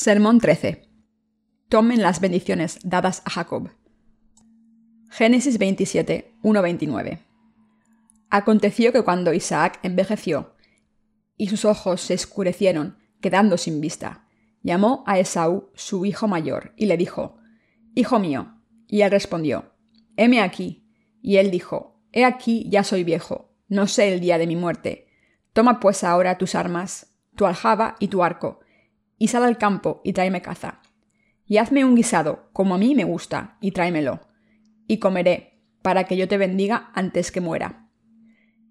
Sermón 13. Tomen las bendiciones dadas a Jacob. Génesis 27, 1-29. Aconteció que cuando Isaac envejeció y sus ojos se escurecieron, quedando sin vista, llamó a Esaú, su hijo mayor, y le dijo, Hijo mío. Y él respondió, Heme aquí. Y él dijo, He aquí ya soy viejo, no sé el día de mi muerte. Toma pues ahora tus armas, tu aljaba y tu arco, y sal al campo y tráeme caza. Y hazme un guisado, como a mí me gusta, y tráemelo. Y comeré, para que yo te bendiga antes que muera.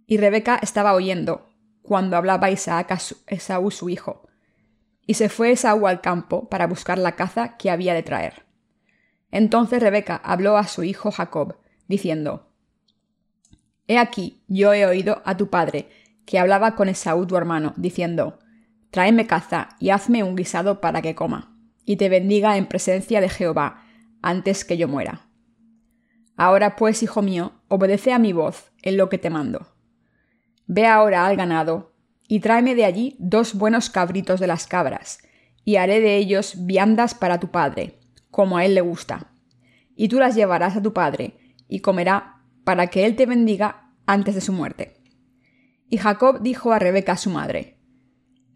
Y Rebeca estaba oyendo, cuando hablaba Isaac a Esaú su hijo. Y se fue Esaú al campo para buscar la caza que había de traer. Entonces Rebeca habló a su hijo Jacob, diciendo, He aquí, yo he oído a tu padre, que hablaba con Esaú tu hermano, diciendo, Tráeme caza y hazme un guisado para que coma, y te bendiga en presencia de Jehová, antes que yo muera. Ahora pues, hijo mío, obedece a mi voz en lo que te mando. Ve ahora al ganado, y tráeme de allí dos buenos cabritos de las cabras, y haré de ellos viandas para tu padre, como a él le gusta. Y tú las llevarás a tu padre, y comerá, para que él te bendiga antes de su muerte. Y Jacob dijo a Rebeca su madre,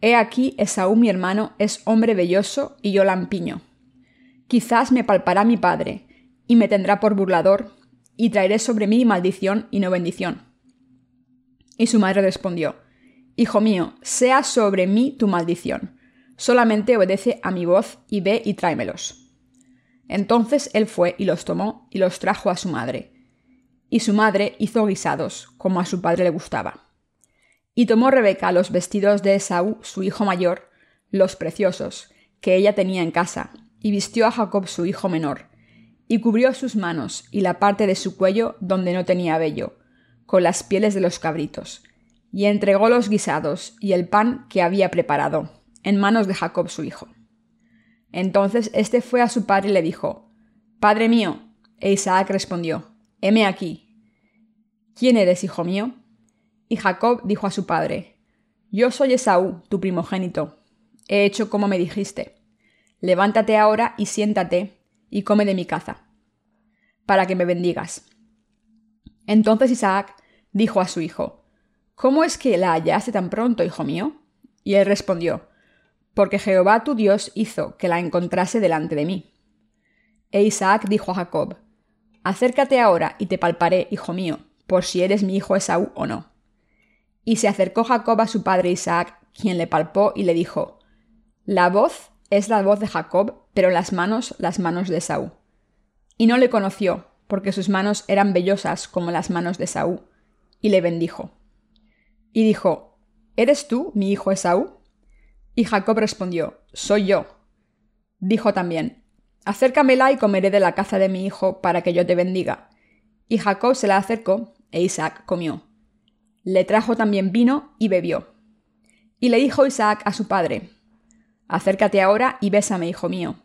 He aquí Esaú mi hermano es hombre velloso y yo lampiño. Quizás me palpará mi padre, y me tendrá por burlador, y traeré sobre mí maldición y no bendición. Y su madre respondió, Hijo mío, sea sobre mí tu maldición, solamente obedece a mi voz y ve y tráemelos. Entonces él fue y los tomó y los trajo a su madre. Y su madre hizo guisados, como a su padre le gustaba. Y tomó Rebeca los vestidos de Esaú, su hijo mayor, los preciosos, que ella tenía en casa, y vistió a Jacob su hijo menor, y cubrió sus manos y la parte de su cuello donde no tenía vello, con las pieles de los cabritos, y entregó los guisados y el pan que había preparado, en manos de Jacob su hijo. Entonces éste fue a su padre y le dijo, Padre mío. E Isaac respondió, Heme aquí. ¿Quién eres, hijo mío? Y Jacob dijo a su padre, Yo soy Esaú, tu primogénito. He hecho como me dijiste. Levántate ahora y siéntate y come de mi caza, para que me bendigas. Entonces Isaac dijo a su hijo, ¿Cómo es que la hallaste tan pronto, hijo mío? Y él respondió, Porque Jehová tu Dios hizo que la encontrase delante de mí. E Isaac dijo a Jacob, Acércate ahora y te palparé, hijo mío, por si eres mi hijo Esaú o no. Y se acercó Jacob a su padre Isaac, quien le palpó y le dijo, La voz es la voz de Jacob, pero las manos las manos de Saúl. Y no le conoció, porque sus manos eran vellosas como las manos de Saúl, y le bendijo. Y dijo, ¿Eres tú mi hijo Esaú? Y Jacob respondió, Soy yo. Dijo también, Acércamela y comeré de la caza de mi hijo para que yo te bendiga. Y Jacob se la acercó, e Isaac comió. Le trajo también vino y bebió. Y le dijo Isaac a su padre, Acércate ahora y bésame, hijo mío.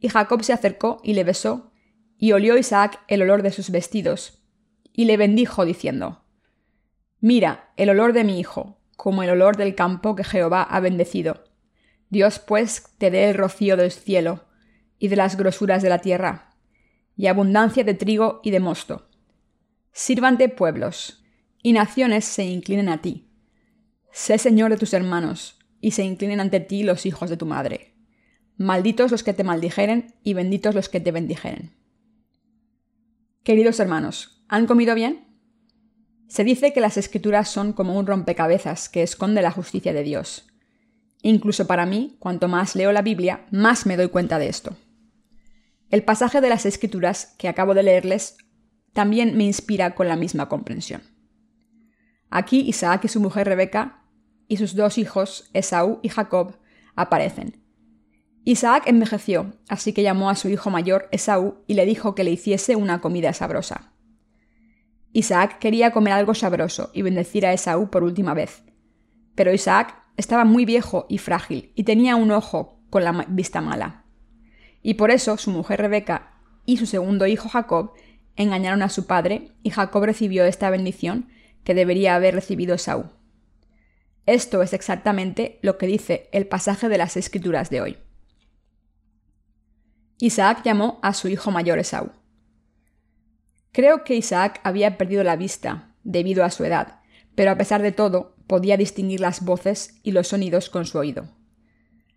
Y Jacob se acercó y le besó, y olió Isaac el olor de sus vestidos, y le bendijo, diciendo, Mira, el olor de mi hijo, como el olor del campo que Jehová ha bendecido. Dios pues te dé el rocío del cielo, y de las grosuras de la tierra, y abundancia de trigo y de mosto. Sírvante pueblos, y naciones se inclinen a ti. Sé Señor de tus hermanos, y se inclinen ante ti los hijos de tu madre. Malditos los que te maldijeren, y benditos los que te bendijeren. Queridos hermanos, ¿han comido bien? Se dice que las escrituras son como un rompecabezas que esconde la justicia de Dios. Incluso para mí, cuanto más leo la Biblia, más me doy cuenta de esto. El pasaje de las escrituras que acabo de leerles también me inspira con la misma comprensión. Aquí Isaac y su mujer Rebeca y sus dos hijos, Esaú y Jacob, aparecen. Isaac envejeció, así que llamó a su hijo mayor, Esaú, y le dijo que le hiciese una comida sabrosa. Isaac quería comer algo sabroso y bendecir a Esaú por última vez. Pero Isaac estaba muy viejo y frágil y tenía un ojo con la vista mala. Y por eso su mujer Rebeca y su segundo hijo Jacob engañaron a su padre y Jacob recibió esta bendición que debería haber recibido Saúl. Esto es exactamente lo que dice el pasaje de las Escrituras de hoy. Isaac llamó a su hijo mayor Esaú. Creo que Isaac había perdido la vista, debido a su edad, pero a pesar de todo, podía distinguir las voces y los sonidos con su oído.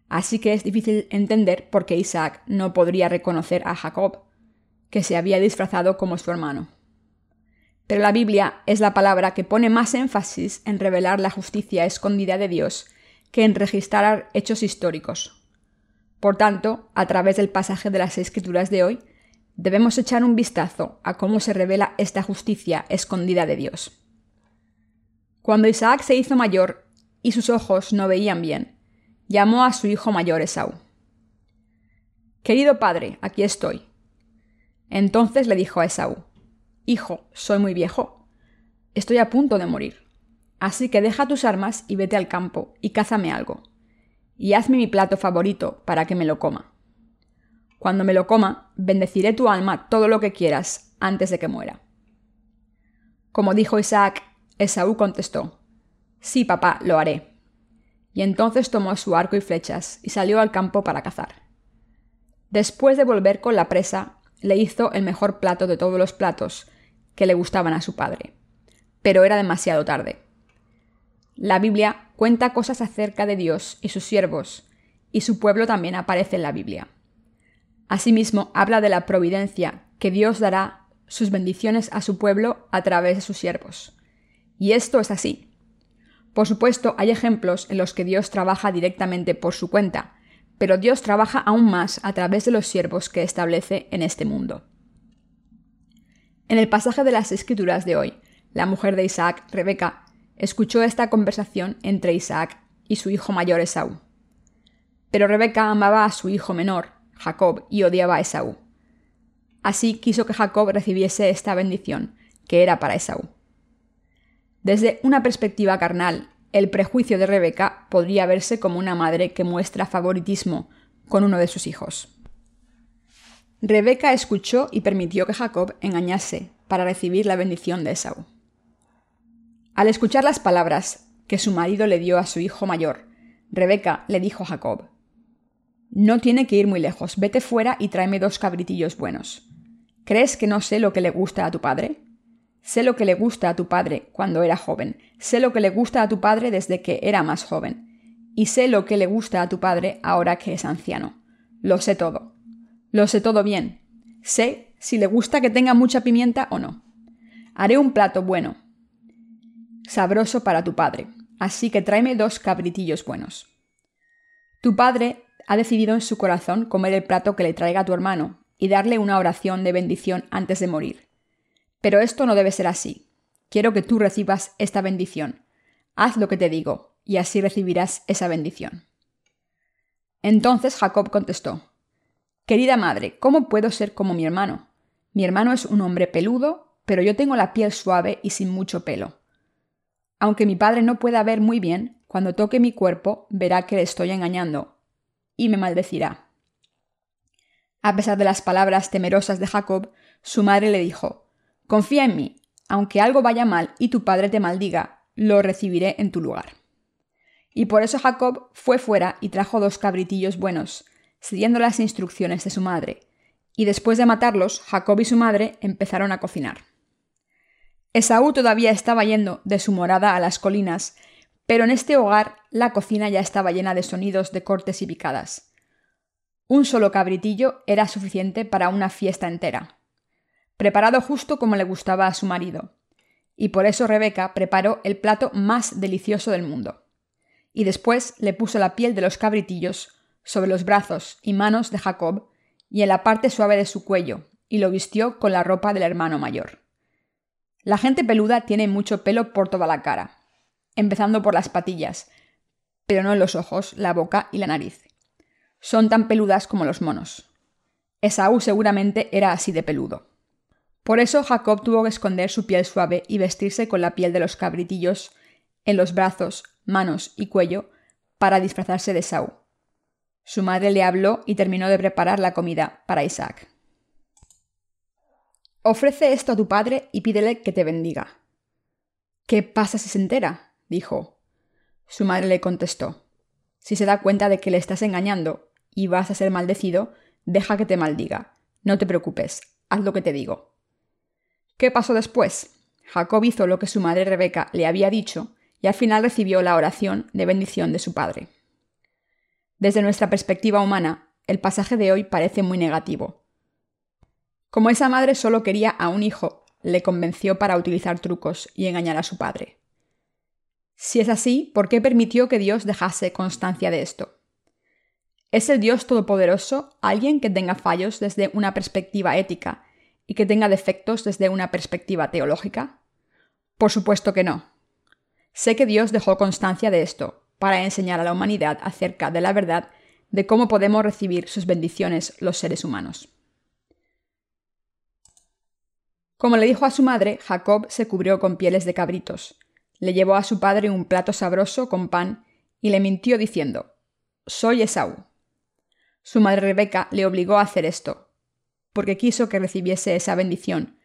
Así que es difícil entender por qué Isaac no podría reconocer a Jacob, que se había disfrazado como su hermano. Pero la Biblia es la palabra que pone más énfasis en revelar la justicia escondida de Dios que en registrar hechos históricos. Por tanto, a través del pasaje de las Escrituras de hoy, debemos echar un vistazo a cómo se revela esta justicia escondida de Dios. Cuando Isaac se hizo mayor y sus ojos no veían bien, llamó a su hijo mayor Esaú. Querido padre, aquí estoy. Entonces le dijo a Esaú, Hijo, soy muy viejo. Estoy a punto de morir. Así que deja tus armas y vete al campo y cázame algo. Y hazme mi plato favorito para que me lo coma. Cuando me lo coma, bendeciré tu alma todo lo que quieras antes de que muera. Como dijo Isaac, Esaú contestó, Sí, papá, lo haré. Y entonces tomó su arco y flechas y salió al campo para cazar. Después de volver con la presa, le hizo el mejor plato de todos los platos que le gustaban a su padre. Pero era demasiado tarde. La Biblia cuenta cosas acerca de Dios y sus siervos, y su pueblo también aparece en la Biblia. Asimismo, habla de la providencia, que Dios dará sus bendiciones a su pueblo a través de sus siervos. Y esto es así. Por supuesto, hay ejemplos en los que Dios trabaja directamente por su cuenta, pero Dios trabaja aún más a través de los siervos que establece en este mundo. En el pasaje de las Escrituras de hoy, la mujer de Isaac, Rebeca, escuchó esta conversación entre Isaac y su hijo mayor Esaú. Pero Rebeca amaba a su hijo menor, Jacob y odiaba a Esaú. Así quiso que Jacob recibiese esta bendición, que era para Esaú. Desde una perspectiva carnal, el prejuicio de Rebeca podría verse como una madre que muestra favoritismo con uno de sus hijos. Rebeca escuchó y permitió que Jacob engañase para recibir la bendición de Esaú. Al escuchar las palabras que su marido le dio a su hijo mayor, Rebeca le dijo a Jacob, no tiene que ir muy lejos. Vete fuera y tráeme dos cabritillos buenos. ¿Crees que no sé lo que le gusta a tu padre? Sé lo que le gusta a tu padre cuando era joven. Sé lo que le gusta a tu padre desde que era más joven. Y sé lo que le gusta a tu padre ahora que es anciano. Lo sé todo. Lo sé todo bien. Sé si le gusta que tenga mucha pimienta o no. Haré un plato bueno, sabroso para tu padre, así que tráeme dos cabritillos buenos. Tu padre ha decidido en su corazón comer el plato que le traiga a tu hermano y darle una oración de bendición antes de morir. Pero esto no debe ser así. Quiero que tú recibas esta bendición. Haz lo que te digo, y así recibirás esa bendición. Entonces Jacob contestó, Querida madre, ¿cómo puedo ser como mi hermano? Mi hermano es un hombre peludo, pero yo tengo la piel suave y sin mucho pelo. Aunque mi padre no pueda ver muy bien, cuando toque mi cuerpo verá que le estoy engañando y me maldecirá. A pesar de las palabras temerosas de Jacob, su madre le dijo, Confía en mí, aunque algo vaya mal y tu padre te maldiga, lo recibiré en tu lugar. Y por eso Jacob fue fuera y trajo dos cabritillos buenos, siguiendo las instrucciones de su madre, y después de matarlos, Jacob y su madre empezaron a cocinar. Esaú todavía estaba yendo de su morada a las colinas pero en este hogar la cocina ya estaba llena de sonidos de cortes y picadas. Un solo cabritillo era suficiente para una fiesta entera, preparado justo como le gustaba a su marido, y por eso Rebeca preparó el plato más delicioso del mundo. Y después le puso la piel de los cabritillos sobre los brazos y manos de Jacob y en la parte suave de su cuello, y lo vistió con la ropa del hermano mayor. La gente peluda tiene mucho pelo por toda la cara, empezando por las patillas, pero no en los ojos, la boca y la nariz. Son tan peludas como los monos. Esaú seguramente era así de peludo. Por eso Jacob tuvo que esconder su piel suave y vestirse con la piel de los cabritillos en los brazos, manos y cuello para disfrazarse de Esaú. Su madre le habló y terminó de preparar la comida para Isaac. Ofrece esto a tu padre y pídele que te bendiga. ¿Qué pasa si se entera? dijo. Su madre le contestó Si se da cuenta de que le estás engañando y vas a ser maldecido, deja que te maldiga. No te preocupes, haz lo que te digo. ¿Qué pasó después? Jacob hizo lo que su madre Rebeca le había dicho y al final recibió la oración de bendición de su padre. Desde nuestra perspectiva humana, el pasaje de hoy parece muy negativo. Como esa madre solo quería a un hijo, le convenció para utilizar trucos y engañar a su padre. Si es así, ¿por qué permitió que Dios dejase constancia de esto? ¿Es el Dios Todopoderoso alguien que tenga fallos desde una perspectiva ética y que tenga defectos desde una perspectiva teológica? Por supuesto que no. Sé que Dios dejó constancia de esto para enseñar a la humanidad acerca de la verdad de cómo podemos recibir sus bendiciones los seres humanos. Como le dijo a su madre, Jacob se cubrió con pieles de cabritos, le llevó a su padre un plato sabroso con pan y le mintió diciendo, Soy Esaú. Su madre Rebeca le obligó a hacer esto, porque quiso que recibiese esa bendición,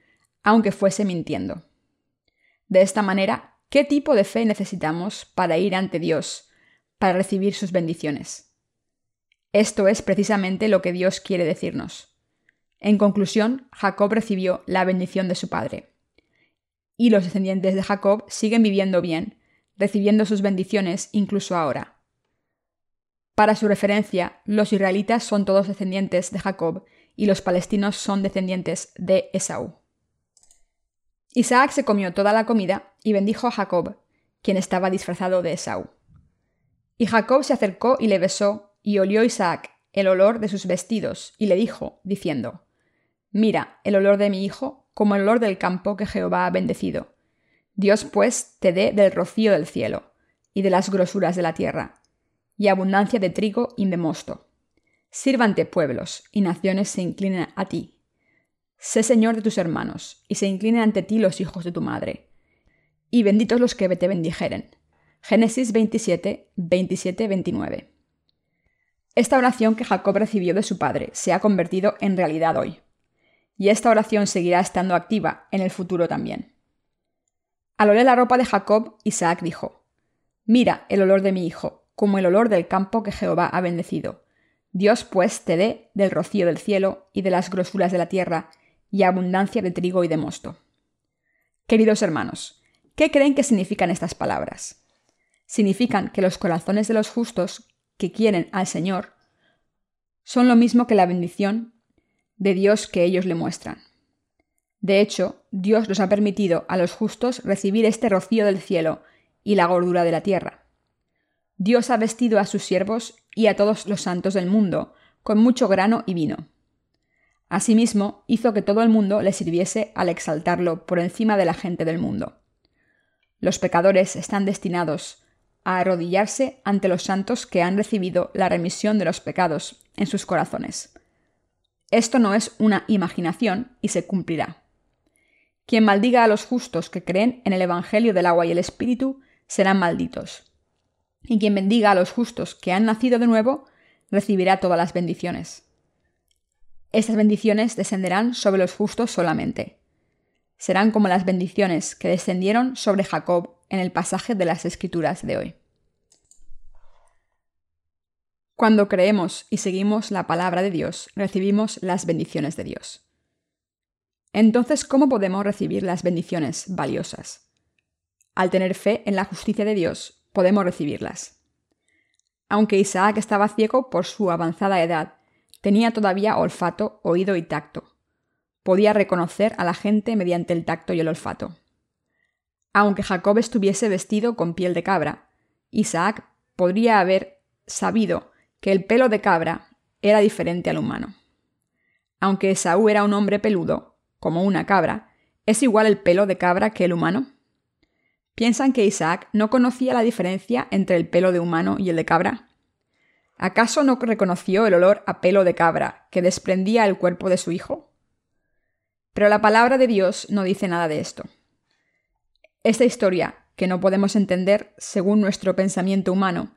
aunque fuese mintiendo. De esta manera, ¿qué tipo de fe necesitamos para ir ante Dios, para recibir sus bendiciones? Esto es precisamente lo que Dios quiere decirnos. En conclusión, Jacob recibió la bendición de su padre. Y los descendientes de Jacob siguen viviendo bien, recibiendo sus bendiciones incluso ahora. Para su referencia, los israelitas son todos descendientes de Jacob y los palestinos son descendientes de Esaú. Isaac se comió toda la comida y bendijo a Jacob, quien estaba disfrazado de Esaú. Y Jacob se acercó y le besó, y olió Isaac el olor de sus vestidos, y le dijo, diciendo, Mira, el olor de mi hijo, como el olor del campo que Jehová ha bendecido. Dios pues te dé del rocío del cielo, y de las grosuras de la tierra, y abundancia de trigo y de mosto. Sírvante pueblos, y naciones se inclinen a ti. Sé señor de tus hermanos, y se inclinen ante ti los hijos de tu madre. Y benditos los que te bendijeren. Génesis 27, 27, 29. Esta oración que Jacob recibió de su padre se ha convertido en realidad hoy. Y esta oración seguirá estando activa en el futuro también. Al oler la ropa de Jacob, Isaac dijo, Mira el olor de mi hijo, como el olor del campo que Jehová ha bendecido. Dios pues te dé del rocío del cielo y de las grosuras de la tierra, y abundancia de trigo y de mosto. Queridos hermanos, ¿qué creen que significan estas palabras? Significan que los corazones de los justos que quieren al Señor son lo mismo que la bendición de Dios que ellos le muestran. De hecho, Dios los ha permitido a los justos recibir este rocío del cielo y la gordura de la tierra. Dios ha vestido a sus siervos y a todos los santos del mundo con mucho grano y vino. Asimismo, hizo que todo el mundo le sirviese al exaltarlo por encima de la gente del mundo. Los pecadores están destinados a arrodillarse ante los santos que han recibido la remisión de los pecados en sus corazones. Esto no es una imaginación y se cumplirá. Quien maldiga a los justos que creen en el Evangelio del agua y el Espíritu serán malditos y quien bendiga a los justos que han nacido de nuevo, recibirá todas las bendiciones. Estas bendiciones descenderán sobre los justos solamente. Serán como las bendiciones que descendieron sobre Jacob en el pasaje de las Escrituras de hoy. Cuando creemos y seguimos la palabra de Dios, recibimos las bendiciones de Dios. Entonces, ¿cómo podemos recibir las bendiciones valiosas? Al tener fe en la justicia de Dios, podemos recibirlas. Aunque Isaac estaba ciego por su avanzada edad, tenía todavía olfato, oído y tacto. Podía reconocer a la gente mediante el tacto y el olfato. Aunque Jacob estuviese vestido con piel de cabra, Isaac podría haber sabido que el pelo de cabra era diferente al humano. Aunque Esaú era un hombre peludo, como una cabra, ¿es igual el pelo de cabra que el humano? ¿Piensan que Isaac no conocía la diferencia entre el pelo de humano y el de cabra? ¿Acaso no reconoció el olor a pelo de cabra que desprendía el cuerpo de su hijo? Pero la palabra de Dios no dice nada de esto. Esta historia, que no podemos entender según nuestro pensamiento humano,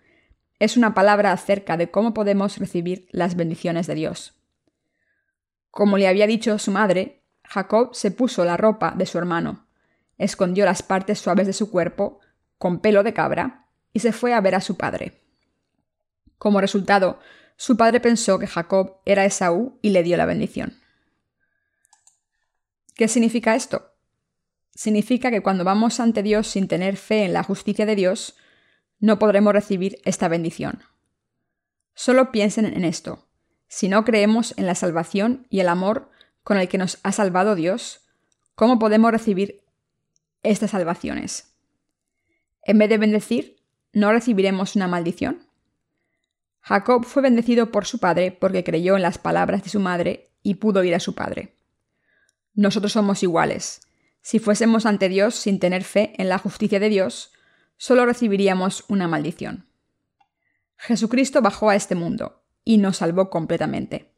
es una palabra acerca de cómo podemos recibir las bendiciones de Dios. Como le había dicho su madre, Jacob se puso la ropa de su hermano, escondió las partes suaves de su cuerpo con pelo de cabra y se fue a ver a su padre. Como resultado, su padre pensó que Jacob era Esaú y le dio la bendición. ¿Qué significa esto? Significa que cuando vamos ante Dios sin tener fe en la justicia de Dios, no podremos recibir esta bendición. Solo piensen en esto. Si no creemos en la salvación y el amor con el que nos ha salvado Dios, ¿cómo podemos recibir estas salvaciones? En vez de bendecir, ¿no recibiremos una maldición? Jacob fue bendecido por su padre porque creyó en las palabras de su madre y pudo ir a su padre. Nosotros somos iguales. Si fuésemos ante Dios sin tener fe en la justicia de Dios, solo recibiríamos una maldición. Jesucristo bajó a este mundo y nos salvó completamente.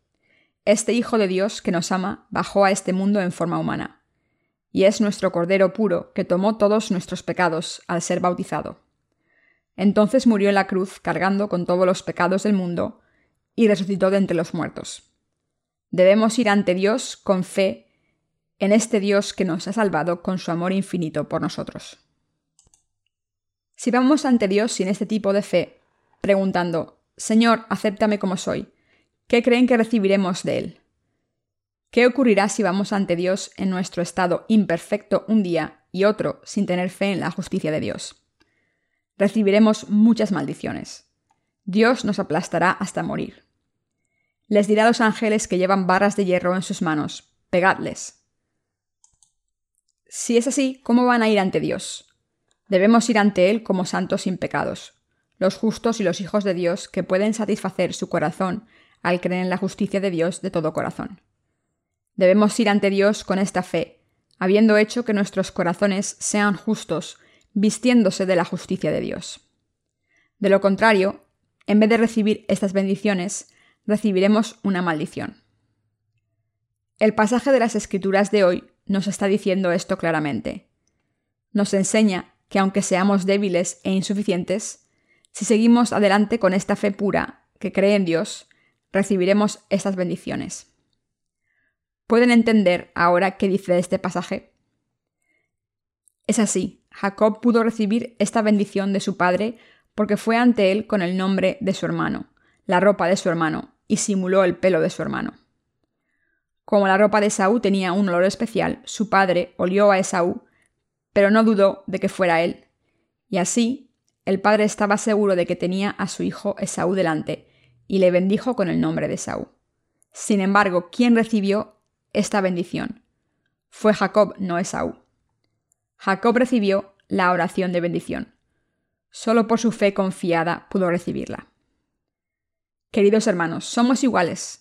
Este Hijo de Dios que nos ama bajó a este mundo en forma humana, y es nuestro Cordero puro que tomó todos nuestros pecados al ser bautizado. Entonces murió en la cruz cargando con todos los pecados del mundo y resucitó de entre los muertos. Debemos ir ante Dios con fe en este Dios que nos ha salvado con su amor infinito por nosotros. Si vamos ante Dios sin este tipo de fe, preguntando, Señor, acéptame como soy, ¿qué creen que recibiremos de Él? ¿Qué ocurrirá si vamos ante Dios en nuestro estado imperfecto un día y otro sin tener fe en la justicia de Dios? Recibiremos muchas maldiciones. Dios nos aplastará hasta morir. Les dirá a los ángeles que llevan barras de hierro en sus manos, pegadles. Si es así, ¿cómo van a ir ante Dios? Debemos ir ante Él como santos sin pecados, los justos y los hijos de Dios que pueden satisfacer su corazón al creer en la justicia de Dios de todo corazón. Debemos ir ante Dios con esta fe, habiendo hecho que nuestros corazones sean justos, vistiéndose de la justicia de Dios. De lo contrario, en vez de recibir estas bendiciones, recibiremos una maldición. El pasaje de las Escrituras de hoy nos está diciendo esto claramente. Nos enseña que aunque seamos débiles e insuficientes, si seguimos adelante con esta fe pura que cree en Dios, recibiremos estas bendiciones. ¿Pueden entender ahora qué dice este pasaje? Es así, Jacob pudo recibir esta bendición de su padre porque fue ante él con el nombre de su hermano, la ropa de su hermano, y simuló el pelo de su hermano. Como la ropa de Esaú tenía un olor especial, su padre olió a Esaú pero no dudó de que fuera él. Y así, el padre estaba seguro de que tenía a su hijo Esaú delante, y le bendijo con el nombre de Esaú. Sin embargo, ¿quién recibió esta bendición? Fue Jacob, no Esaú. Jacob recibió la oración de bendición. Solo por su fe confiada pudo recibirla. Queridos hermanos, somos iguales.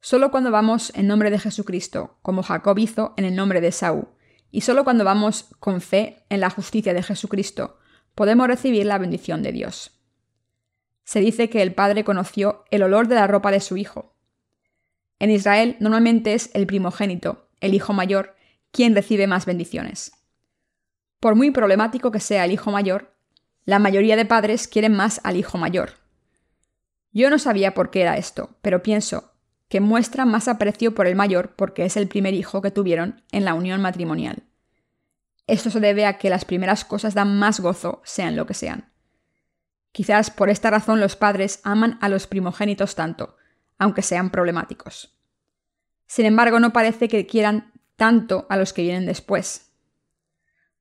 Solo cuando vamos en nombre de Jesucristo, como Jacob hizo en el nombre de Esaú, y solo cuando vamos con fe en la justicia de Jesucristo podemos recibir la bendición de Dios. Se dice que el padre conoció el olor de la ropa de su hijo. En Israel normalmente es el primogénito, el hijo mayor, quien recibe más bendiciones. Por muy problemático que sea el hijo mayor, la mayoría de padres quieren más al hijo mayor. Yo no sabía por qué era esto, pero pienso que muestra más aprecio por el mayor porque es el primer hijo que tuvieron en la unión matrimonial. Esto se debe a que las primeras cosas dan más gozo, sean lo que sean. Quizás por esta razón los padres aman a los primogénitos tanto, aunque sean problemáticos. Sin embargo, no parece que quieran tanto a los que vienen después.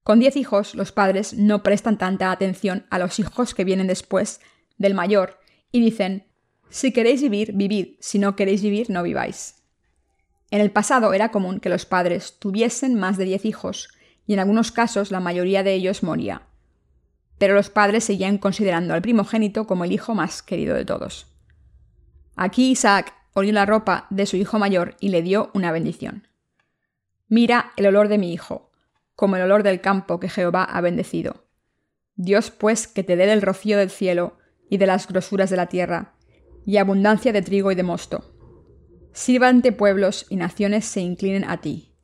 Con diez hijos, los padres no prestan tanta atención a los hijos que vienen después del mayor y dicen, si queréis vivir, vivid, si no queréis vivir, no viváis. En el pasado era común que los padres tuviesen más de diez hijos, y en algunos casos la mayoría de ellos moría. Pero los padres seguían considerando al primogénito como el hijo más querido de todos. Aquí Isaac olió la ropa de su hijo mayor y le dio una bendición. Mira el olor de mi hijo, como el olor del campo que Jehová ha bendecido. Dios pues que te dé del rocío del cielo y de las grosuras de la tierra, y abundancia de trigo y de mosto. Sírvante pueblos y naciones se inclinen a ti.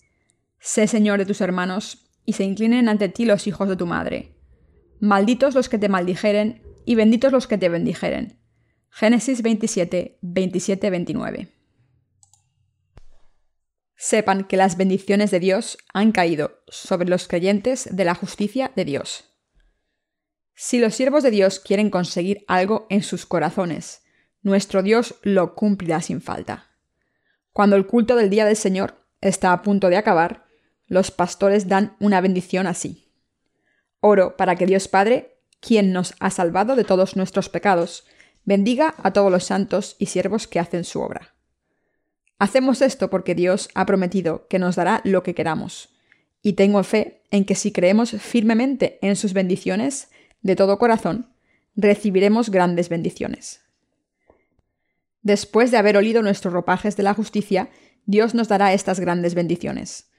Sé Señor de tus hermanos, y se inclinen ante ti los hijos de tu madre. Malditos los que te maldijeren, y benditos los que te bendijeren. Génesis 27, 27, 29. Sepan que las bendiciones de Dios han caído sobre los creyentes de la justicia de Dios. Si los siervos de Dios quieren conseguir algo en sus corazones, nuestro Dios lo cumplirá sin falta. Cuando el culto del día del Señor está a punto de acabar, los pastores dan una bendición así. Oro para que Dios Padre, quien nos ha salvado de todos nuestros pecados, bendiga a todos los santos y siervos que hacen su obra. Hacemos esto porque Dios ha prometido que nos dará lo que queramos, y tengo fe en que si creemos firmemente en sus bendiciones, de todo corazón, recibiremos grandes bendiciones. Después de haber olido nuestros ropajes de la justicia, Dios nos dará estas grandes bendiciones.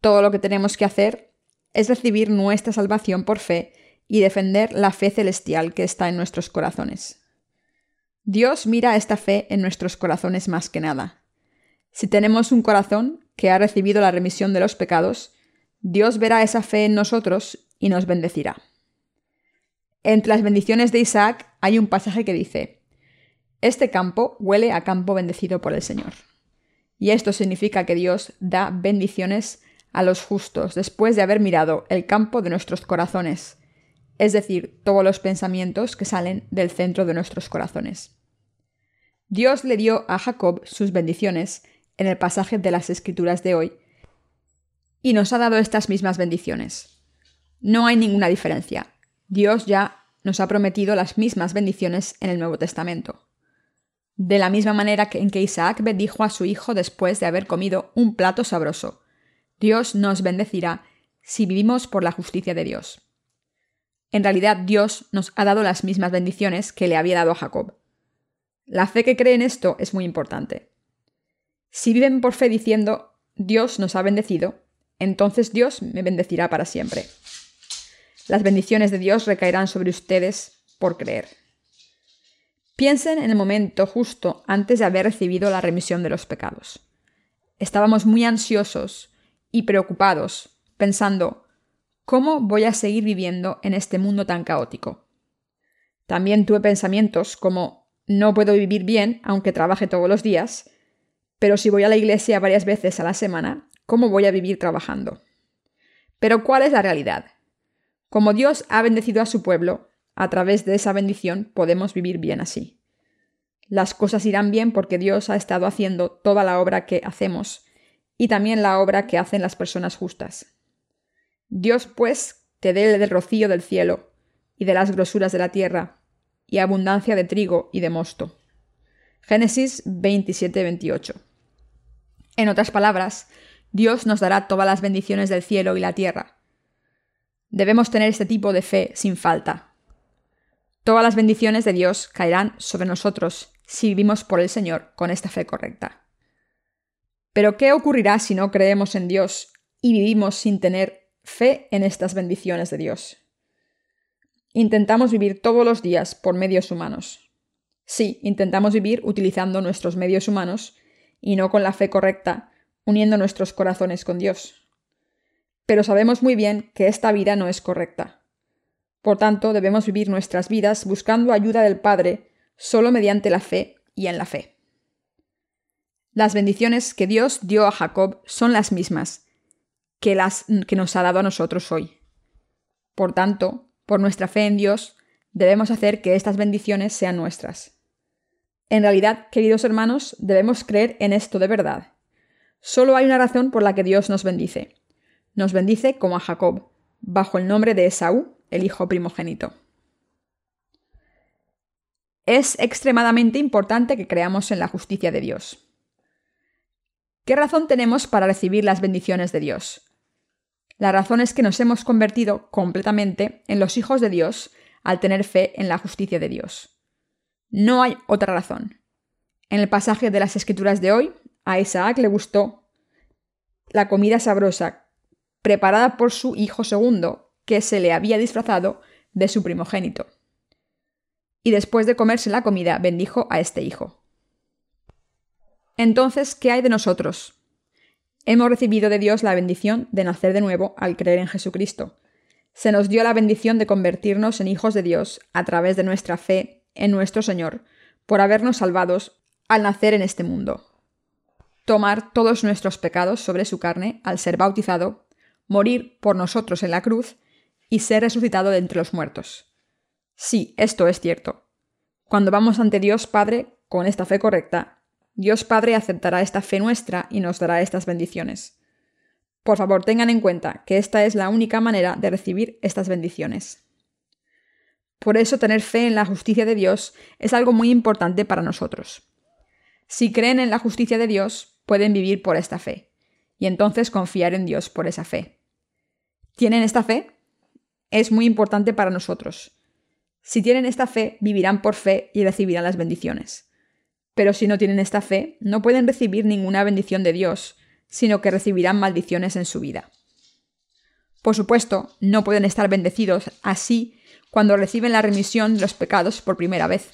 Todo lo que tenemos que hacer es recibir nuestra salvación por fe y defender la fe celestial que está en nuestros corazones. Dios mira esta fe en nuestros corazones más que nada. Si tenemos un corazón que ha recibido la remisión de los pecados, Dios verá esa fe en nosotros y nos bendecirá. Entre las bendiciones de Isaac hay un pasaje que dice, Este campo huele a campo bendecido por el Señor. Y esto significa que Dios da bendiciones a los justos después de haber mirado el campo de nuestros corazones, es decir, todos los pensamientos que salen del centro de nuestros corazones. Dios le dio a Jacob sus bendiciones en el pasaje de las Escrituras de hoy, y nos ha dado estas mismas bendiciones. No hay ninguna diferencia. Dios ya nos ha prometido las mismas bendiciones en el Nuevo Testamento. De la misma manera en que Isaac bendijo a su hijo después de haber comido un plato sabroso, Dios nos bendecirá si vivimos por la justicia de Dios. En realidad Dios nos ha dado las mismas bendiciones que le había dado a Jacob. La fe que cree en esto es muy importante. Si viven por fe diciendo Dios nos ha bendecido, entonces Dios me bendecirá para siempre. Las bendiciones de Dios recaerán sobre ustedes por creer. Piensen en el momento justo antes de haber recibido la remisión de los pecados. Estábamos muy ansiosos y preocupados, pensando, ¿cómo voy a seguir viviendo en este mundo tan caótico? También tuve pensamientos como, no puedo vivir bien aunque trabaje todos los días, pero si voy a la iglesia varias veces a la semana, ¿cómo voy a vivir trabajando? Pero ¿cuál es la realidad? Como Dios ha bendecido a su pueblo, a través de esa bendición podemos vivir bien así. Las cosas irán bien porque Dios ha estado haciendo toda la obra que hacemos y también la obra que hacen las personas justas. Dios, pues, te dé del rocío del cielo y de las grosuras de la tierra, y abundancia de trigo y de mosto. Génesis 27-28. En otras palabras, Dios nos dará todas las bendiciones del cielo y la tierra. Debemos tener este tipo de fe sin falta. Todas las bendiciones de Dios caerán sobre nosotros si vivimos por el Señor con esta fe correcta. Pero ¿qué ocurrirá si no creemos en Dios y vivimos sin tener fe en estas bendiciones de Dios? Intentamos vivir todos los días por medios humanos. Sí, intentamos vivir utilizando nuestros medios humanos y no con la fe correcta, uniendo nuestros corazones con Dios. Pero sabemos muy bien que esta vida no es correcta. Por tanto, debemos vivir nuestras vidas buscando ayuda del Padre solo mediante la fe y en la fe. Las bendiciones que Dios dio a Jacob son las mismas que las que nos ha dado a nosotros hoy. Por tanto, por nuestra fe en Dios, debemos hacer que estas bendiciones sean nuestras. En realidad, queridos hermanos, debemos creer en esto de verdad. Solo hay una razón por la que Dios nos bendice. Nos bendice como a Jacob, bajo el nombre de Esaú, el hijo primogénito. Es extremadamente importante que creamos en la justicia de Dios. ¿Qué razón tenemos para recibir las bendiciones de Dios? La razón es que nos hemos convertido completamente en los hijos de Dios al tener fe en la justicia de Dios. No hay otra razón. En el pasaje de las Escrituras de hoy, a Isaac le gustó la comida sabrosa preparada por su hijo segundo, que se le había disfrazado de su primogénito. Y después de comerse la comida, bendijo a este hijo. Entonces, ¿qué hay de nosotros? Hemos recibido de Dios la bendición de nacer de nuevo al creer en Jesucristo. Se nos dio la bendición de convertirnos en hijos de Dios a través de nuestra fe en nuestro Señor, por habernos salvados al nacer en este mundo. Tomar todos nuestros pecados sobre su carne al ser bautizado, morir por nosotros en la cruz y ser resucitado de entre los muertos. Sí, esto es cierto. Cuando vamos ante Dios Padre con esta fe correcta, Dios Padre aceptará esta fe nuestra y nos dará estas bendiciones. Por favor, tengan en cuenta que esta es la única manera de recibir estas bendiciones. Por eso tener fe en la justicia de Dios es algo muy importante para nosotros. Si creen en la justicia de Dios, pueden vivir por esta fe, y entonces confiar en Dios por esa fe. ¿Tienen esta fe? Es muy importante para nosotros. Si tienen esta fe, vivirán por fe y recibirán las bendiciones. Pero si no tienen esta fe, no pueden recibir ninguna bendición de Dios, sino que recibirán maldiciones en su vida. Por supuesto, no pueden estar bendecidos así cuando reciben la remisión de los pecados por primera vez.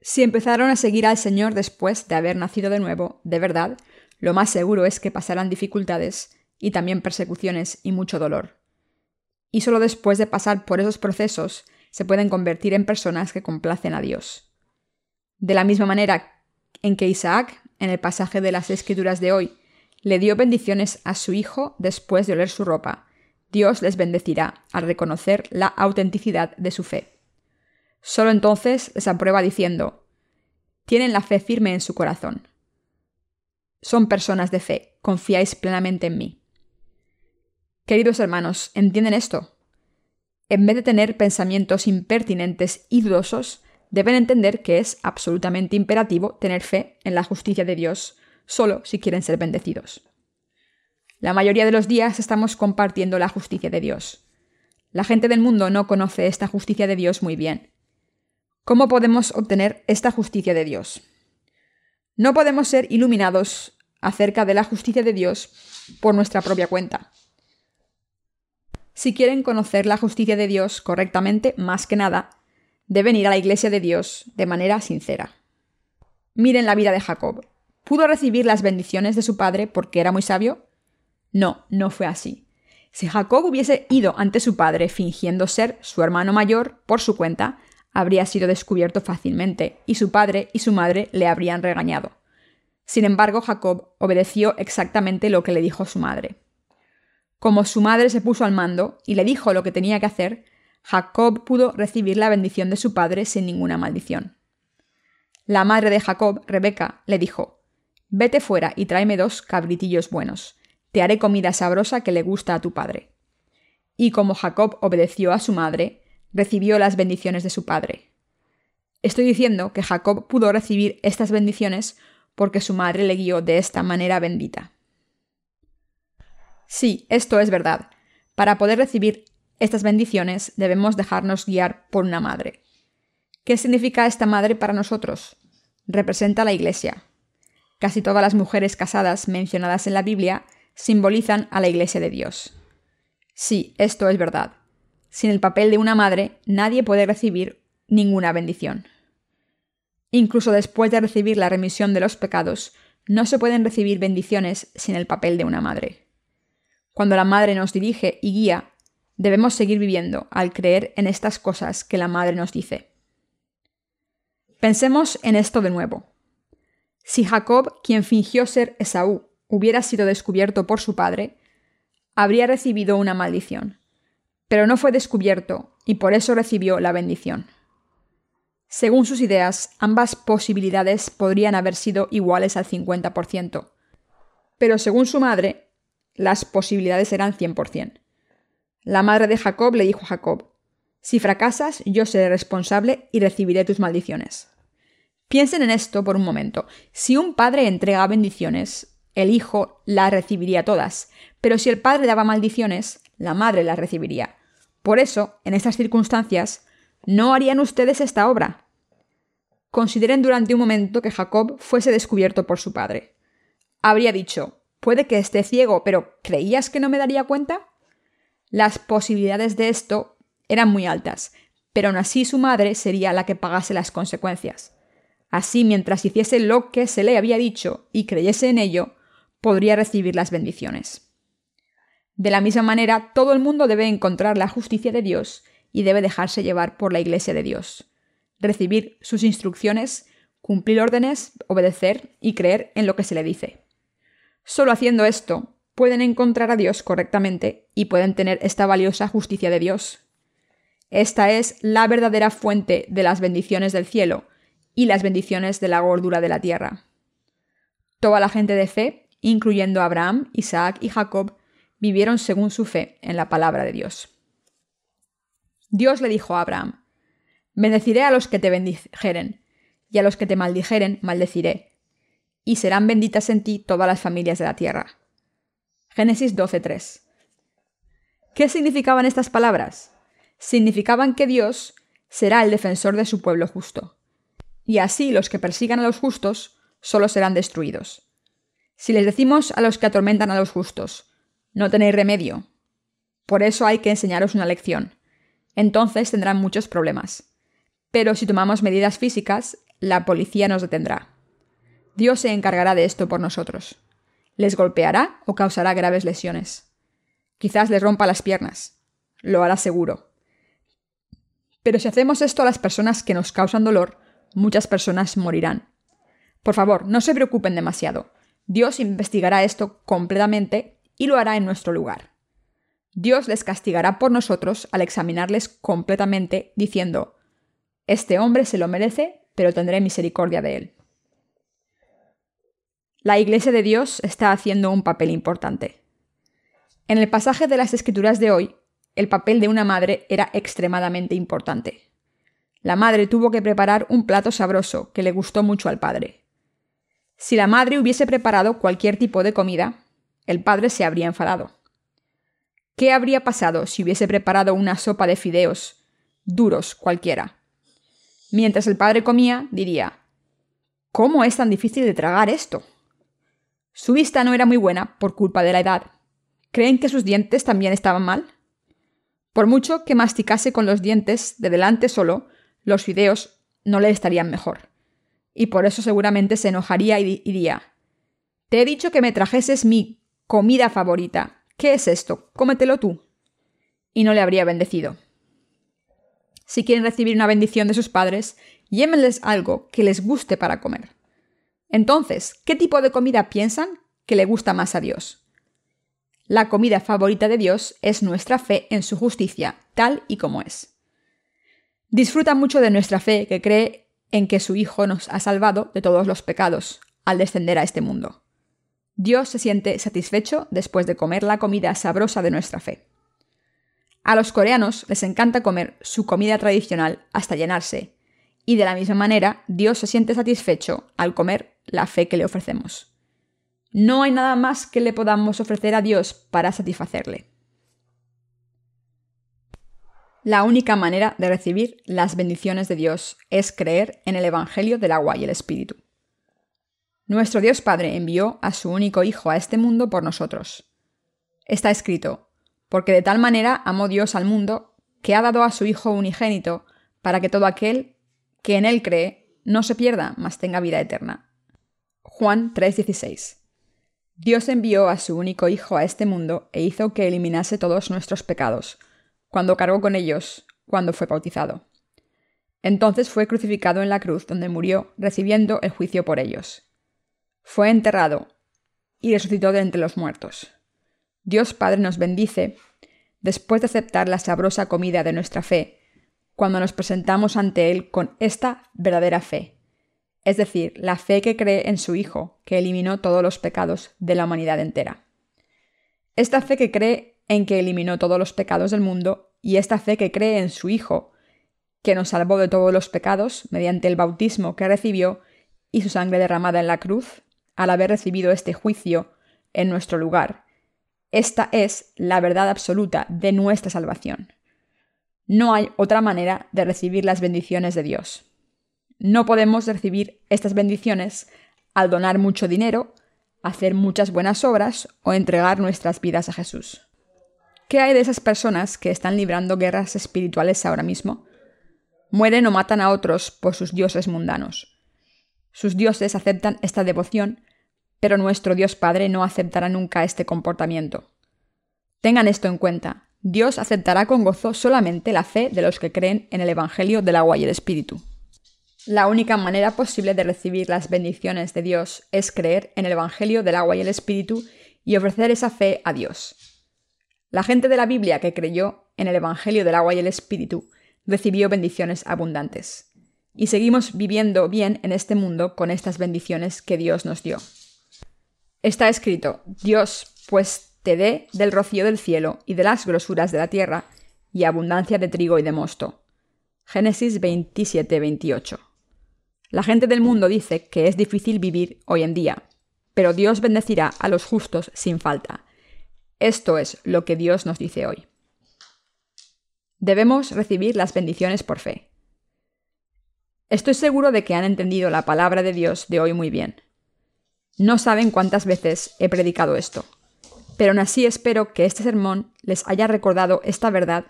Si empezaron a seguir al Señor después de haber nacido de nuevo, de verdad, lo más seguro es que pasarán dificultades y también persecuciones y mucho dolor. Y solo después de pasar por esos procesos se pueden convertir en personas que complacen a Dios. De la misma manera en que Isaac, en el pasaje de las Escrituras de hoy, le dio bendiciones a su hijo después de oler su ropa, Dios les bendecirá al reconocer la autenticidad de su fe. Solo entonces les aprueba diciendo, tienen la fe firme en su corazón. Son personas de fe, confiáis plenamente en mí. Queridos hermanos, ¿entienden esto? En vez de tener pensamientos impertinentes y dudosos, deben entender que es absolutamente imperativo tener fe en la justicia de Dios, solo si quieren ser bendecidos. La mayoría de los días estamos compartiendo la justicia de Dios. La gente del mundo no conoce esta justicia de Dios muy bien. ¿Cómo podemos obtener esta justicia de Dios? No podemos ser iluminados acerca de la justicia de Dios por nuestra propia cuenta. Si quieren conocer la justicia de Dios correctamente, más que nada, deben ir a la iglesia de Dios de manera sincera. Miren la vida de Jacob. ¿Pudo recibir las bendiciones de su padre porque era muy sabio? No, no fue así. Si Jacob hubiese ido ante su padre fingiendo ser su hermano mayor por su cuenta, habría sido descubierto fácilmente, y su padre y su madre le habrían regañado. Sin embargo, Jacob obedeció exactamente lo que le dijo su madre. Como su madre se puso al mando y le dijo lo que tenía que hacer, Jacob pudo recibir la bendición de su padre sin ninguna maldición. La madre de Jacob, Rebeca, le dijo Vete fuera y tráeme dos cabritillos buenos te haré comida sabrosa que le gusta a tu padre. Y como Jacob obedeció a su madre, recibió las bendiciones de su padre. Estoy diciendo que Jacob pudo recibir estas bendiciones porque su madre le guió de esta manera bendita. Sí, esto es verdad. Para poder recibir estas bendiciones debemos dejarnos guiar por una madre. ¿Qué significa esta madre para nosotros? Representa la Iglesia. Casi todas las mujeres casadas mencionadas en la Biblia simbolizan a la Iglesia de Dios. Sí, esto es verdad. Sin el papel de una madre, nadie puede recibir ninguna bendición. Incluso después de recibir la remisión de los pecados, no se pueden recibir bendiciones sin el papel de una madre. Cuando la madre nos dirige y guía, debemos seguir viviendo al creer en estas cosas que la madre nos dice. Pensemos en esto de nuevo. Si Jacob, quien fingió ser Esaú, hubiera sido descubierto por su padre, habría recibido una maldición. Pero no fue descubierto y por eso recibió la bendición. Según sus ideas, ambas posibilidades podrían haber sido iguales al 50%, pero según su madre, las posibilidades eran 100%. La madre de Jacob le dijo a Jacob, si fracasas, yo seré responsable y recibiré tus maldiciones. Piensen en esto por un momento. Si un padre entrega bendiciones, el hijo las recibiría todas, pero si el padre daba maldiciones, la madre las recibiría. Por eso, en estas circunstancias, no harían ustedes esta obra. Consideren durante un momento que Jacob fuese descubierto por su padre. Habría dicho, puede que esté ciego, pero ¿creías que no me daría cuenta? Las posibilidades de esto eran muy altas, pero aún así su madre sería la que pagase las consecuencias. Así, mientras hiciese lo que se le había dicho y creyese en ello, podría recibir las bendiciones. De la misma manera, todo el mundo debe encontrar la justicia de Dios y debe dejarse llevar por la Iglesia de Dios, recibir sus instrucciones, cumplir órdenes, obedecer y creer en lo que se le dice. Solo haciendo esto, pueden encontrar a Dios correctamente y pueden tener esta valiosa justicia de Dios. Esta es la verdadera fuente de las bendiciones del cielo, y las bendiciones de la gordura de la tierra. Toda la gente de fe, incluyendo Abraham, Isaac y Jacob, vivieron según su fe en la palabra de Dios. Dios le dijo a Abraham, Bendeciré a los que te bendijeren, y a los que te maldijeren maldeciré, y serán benditas en ti todas las familias de la tierra. Génesis 12:3. ¿Qué significaban estas palabras? Significaban que Dios será el defensor de su pueblo justo. Y así los que persigan a los justos solo serán destruidos. Si les decimos a los que atormentan a los justos, no tenéis remedio. Por eso hay que enseñaros una lección. Entonces tendrán muchos problemas. Pero si tomamos medidas físicas, la policía nos detendrá. Dios se encargará de esto por nosotros. Les golpeará o causará graves lesiones. Quizás les rompa las piernas. Lo hará seguro. Pero si hacemos esto a las personas que nos causan dolor, muchas personas morirán. Por favor, no se preocupen demasiado. Dios investigará esto completamente y lo hará en nuestro lugar. Dios les castigará por nosotros al examinarles completamente, diciendo, Este hombre se lo merece, pero tendré misericordia de él. La Iglesia de Dios está haciendo un papel importante. En el pasaje de las Escrituras de hoy, el papel de una madre era extremadamente importante. La madre tuvo que preparar un plato sabroso que le gustó mucho al padre. Si la madre hubiese preparado cualquier tipo de comida, el padre se habría enfadado. ¿Qué habría pasado si hubiese preparado una sopa de fideos, duros cualquiera? Mientras el padre comía, diría, ¿Cómo es tan difícil de tragar esto? Su vista no era muy buena por culpa de la edad. ¿Creen que sus dientes también estaban mal? Por mucho que masticase con los dientes de delante solo, los fideos no le estarían mejor. Y por eso seguramente se enojaría y diría, Te he dicho que me trajeses mi comida favorita. ¿Qué es esto? Cómetelo tú. Y no le habría bendecido. Si quieren recibir una bendición de sus padres, llémenles algo que les guste para comer. Entonces, ¿qué tipo de comida piensan que le gusta más a Dios? La comida favorita de Dios es nuestra fe en su justicia, tal y como es. Disfruta mucho de nuestra fe que cree en que su Hijo nos ha salvado de todos los pecados al descender a este mundo. Dios se siente satisfecho después de comer la comida sabrosa de nuestra fe. A los coreanos les encanta comer su comida tradicional hasta llenarse, y de la misma manera Dios se siente satisfecho al comer la fe que le ofrecemos. No hay nada más que le podamos ofrecer a Dios para satisfacerle. La única manera de recibir las bendiciones de Dios es creer en el Evangelio del agua y el Espíritu. Nuestro Dios Padre envió a su único Hijo a este mundo por nosotros. Está escrito, porque de tal manera amó Dios al mundo que ha dado a su Hijo unigénito para que todo aquel que en él cree no se pierda, mas tenga vida eterna. Juan 3:16. Dios envió a su único Hijo a este mundo e hizo que eliminase todos nuestros pecados, cuando cargó con ellos, cuando fue bautizado. Entonces fue crucificado en la cruz donde murió, recibiendo el juicio por ellos. Fue enterrado y resucitó de entre los muertos. Dios Padre nos bendice después de aceptar la sabrosa comida de nuestra fe, cuando nos presentamos ante Él con esta verdadera fe es decir, la fe que cree en su Hijo, que eliminó todos los pecados de la humanidad entera. Esta fe que cree en que eliminó todos los pecados del mundo y esta fe que cree en su Hijo, que nos salvó de todos los pecados mediante el bautismo que recibió y su sangre derramada en la cruz, al haber recibido este juicio en nuestro lugar. Esta es la verdad absoluta de nuestra salvación. No hay otra manera de recibir las bendiciones de Dios no podemos recibir estas bendiciones al donar mucho dinero, hacer muchas buenas obras o entregar nuestras vidas a Jesús. ¿Qué hay de esas personas que están librando guerras espirituales ahora mismo? Mueren o matan a otros por sus dioses mundanos. Sus dioses aceptan esta devoción, pero nuestro Dios Padre no aceptará nunca este comportamiento. Tengan esto en cuenta. Dios aceptará con gozo solamente la fe de los que creen en el Evangelio del agua y el Espíritu. La única manera posible de recibir las bendiciones de Dios es creer en el Evangelio del agua y el Espíritu y ofrecer esa fe a Dios. La gente de la Biblia que creyó en el Evangelio del agua y el Espíritu recibió bendiciones abundantes. y seguimos viviendo bien en este mundo con estas bendiciones que Dios nos dio. Está escrito, Dios pues te dé del rocío del cielo y de las grosuras de la tierra, y abundancia de trigo y de mosto. Génesis 27, 28. La gente del mundo dice que es difícil vivir hoy en día, pero Dios bendecirá a los justos sin falta. Esto es lo que Dios nos dice hoy. Debemos recibir las bendiciones por fe. Estoy seguro de que han entendido la palabra de Dios de hoy muy bien. No saben cuántas veces he predicado esto, pero aún así espero que este sermón les haya recordado esta verdad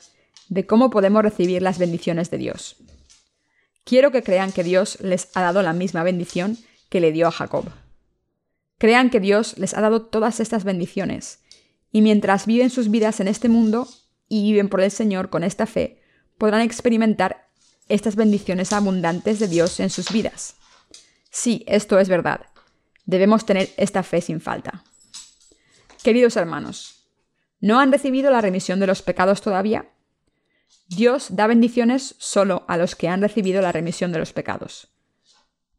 de cómo podemos recibir las bendiciones de Dios. Quiero que crean que Dios les ha dado la misma bendición que le dio a Jacob. Crean que Dios les ha dado todas estas bendiciones, y mientras viven sus vidas en este mundo y viven por el Señor con esta fe, podrán experimentar estas bendiciones abundantes de Dios en sus vidas. Sí, esto es verdad. Debemos tener esta fe sin falta. Queridos hermanos, ¿no han recibido la remisión de los pecados todavía? Dios da bendiciones solo a los que han recibido la remisión de los pecados.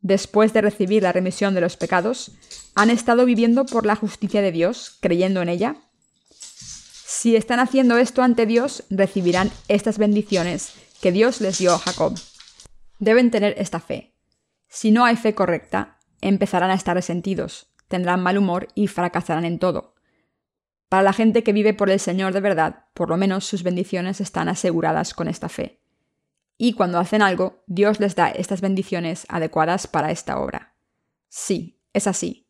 Después de recibir la remisión de los pecados, ¿han estado viviendo por la justicia de Dios, creyendo en ella? Si están haciendo esto ante Dios, recibirán estas bendiciones que Dios les dio a Jacob. Deben tener esta fe. Si no hay fe correcta, empezarán a estar resentidos, tendrán mal humor y fracasarán en todo. Para la gente que vive por el Señor de verdad, por lo menos sus bendiciones están aseguradas con esta fe. Y cuando hacen algo, Dios les da estas bendiciones adecuadas para esta obra. Sí, es así.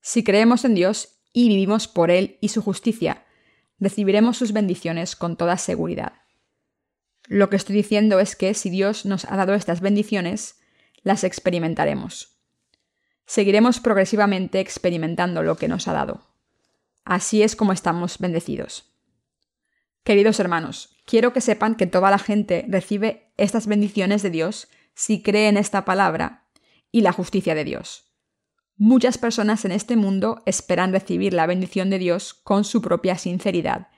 Si creemos en Dios y vivimos por Él y su justicia, recibiremos sus bendiciones con toda seguridad. Lo que estoy diciendo es que si Dios nos ha dado estas bendiciones, las experimentaremos. Seguiremos progresivamente experimentando lo que nos ha dado. Así es como estamos bendecidos. Queridos hermanos, quiero que sepan que toda la gente recibe estas bendiciones de Dios si cree en esta palabra y la justicia de Dios. Muchas personas en este mundo esperan recibir la bendición de Dios con su propia sinceridad,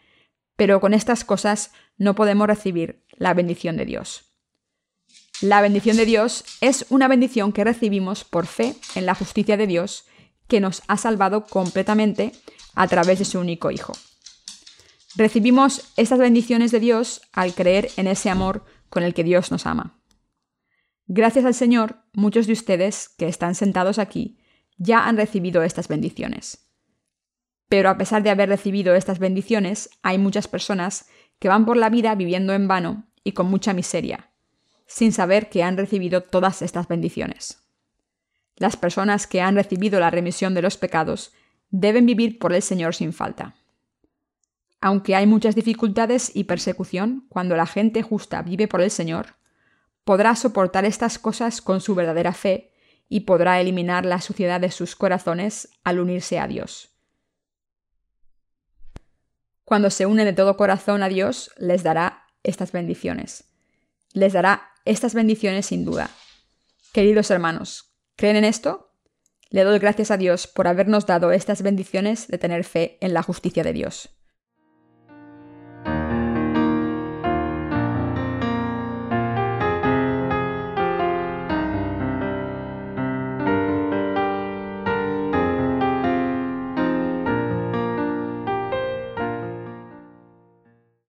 pero con estas cosas no podemos recibir la bendición de Dios. La bendición de Dios es una bendición que recibimos por fe en la justicia de Dios que nos ha salvado completamente a través de su único Hijo. Recibimos estas bendiciones de Dios al creer en ese amor con el que Dios nos ama. Gracias al Señor, muchos de ustedes que están sentados aquí ya han recibido estas bendiciones. Pero a pesar de haber recibido estas bendiciones, hay muchas personas que van por la vida viviendo en vano y con mucha miseria, sin saber que han recibido todas estas bendiciones. Las personas que han recibido la remisión de los pecados deben vivir por el Señor sin falta. Aunque hay muchas dificultades y persecución cuando la gente justa vive por el Señor, podrá soportar estas cosas con su verdadera fe y podrá eliminar la suciedad de sus corazones al unirse a Dios. Cuando se une de todo corazón a Dios, les dará estas bendiciones. Les dará estas bendiciones sin duda. Queridos hermanos, ¿creen en esto? Le doy gracias a Dios por habernos dado estas bendiciones de tener fe en la justicia de Dios.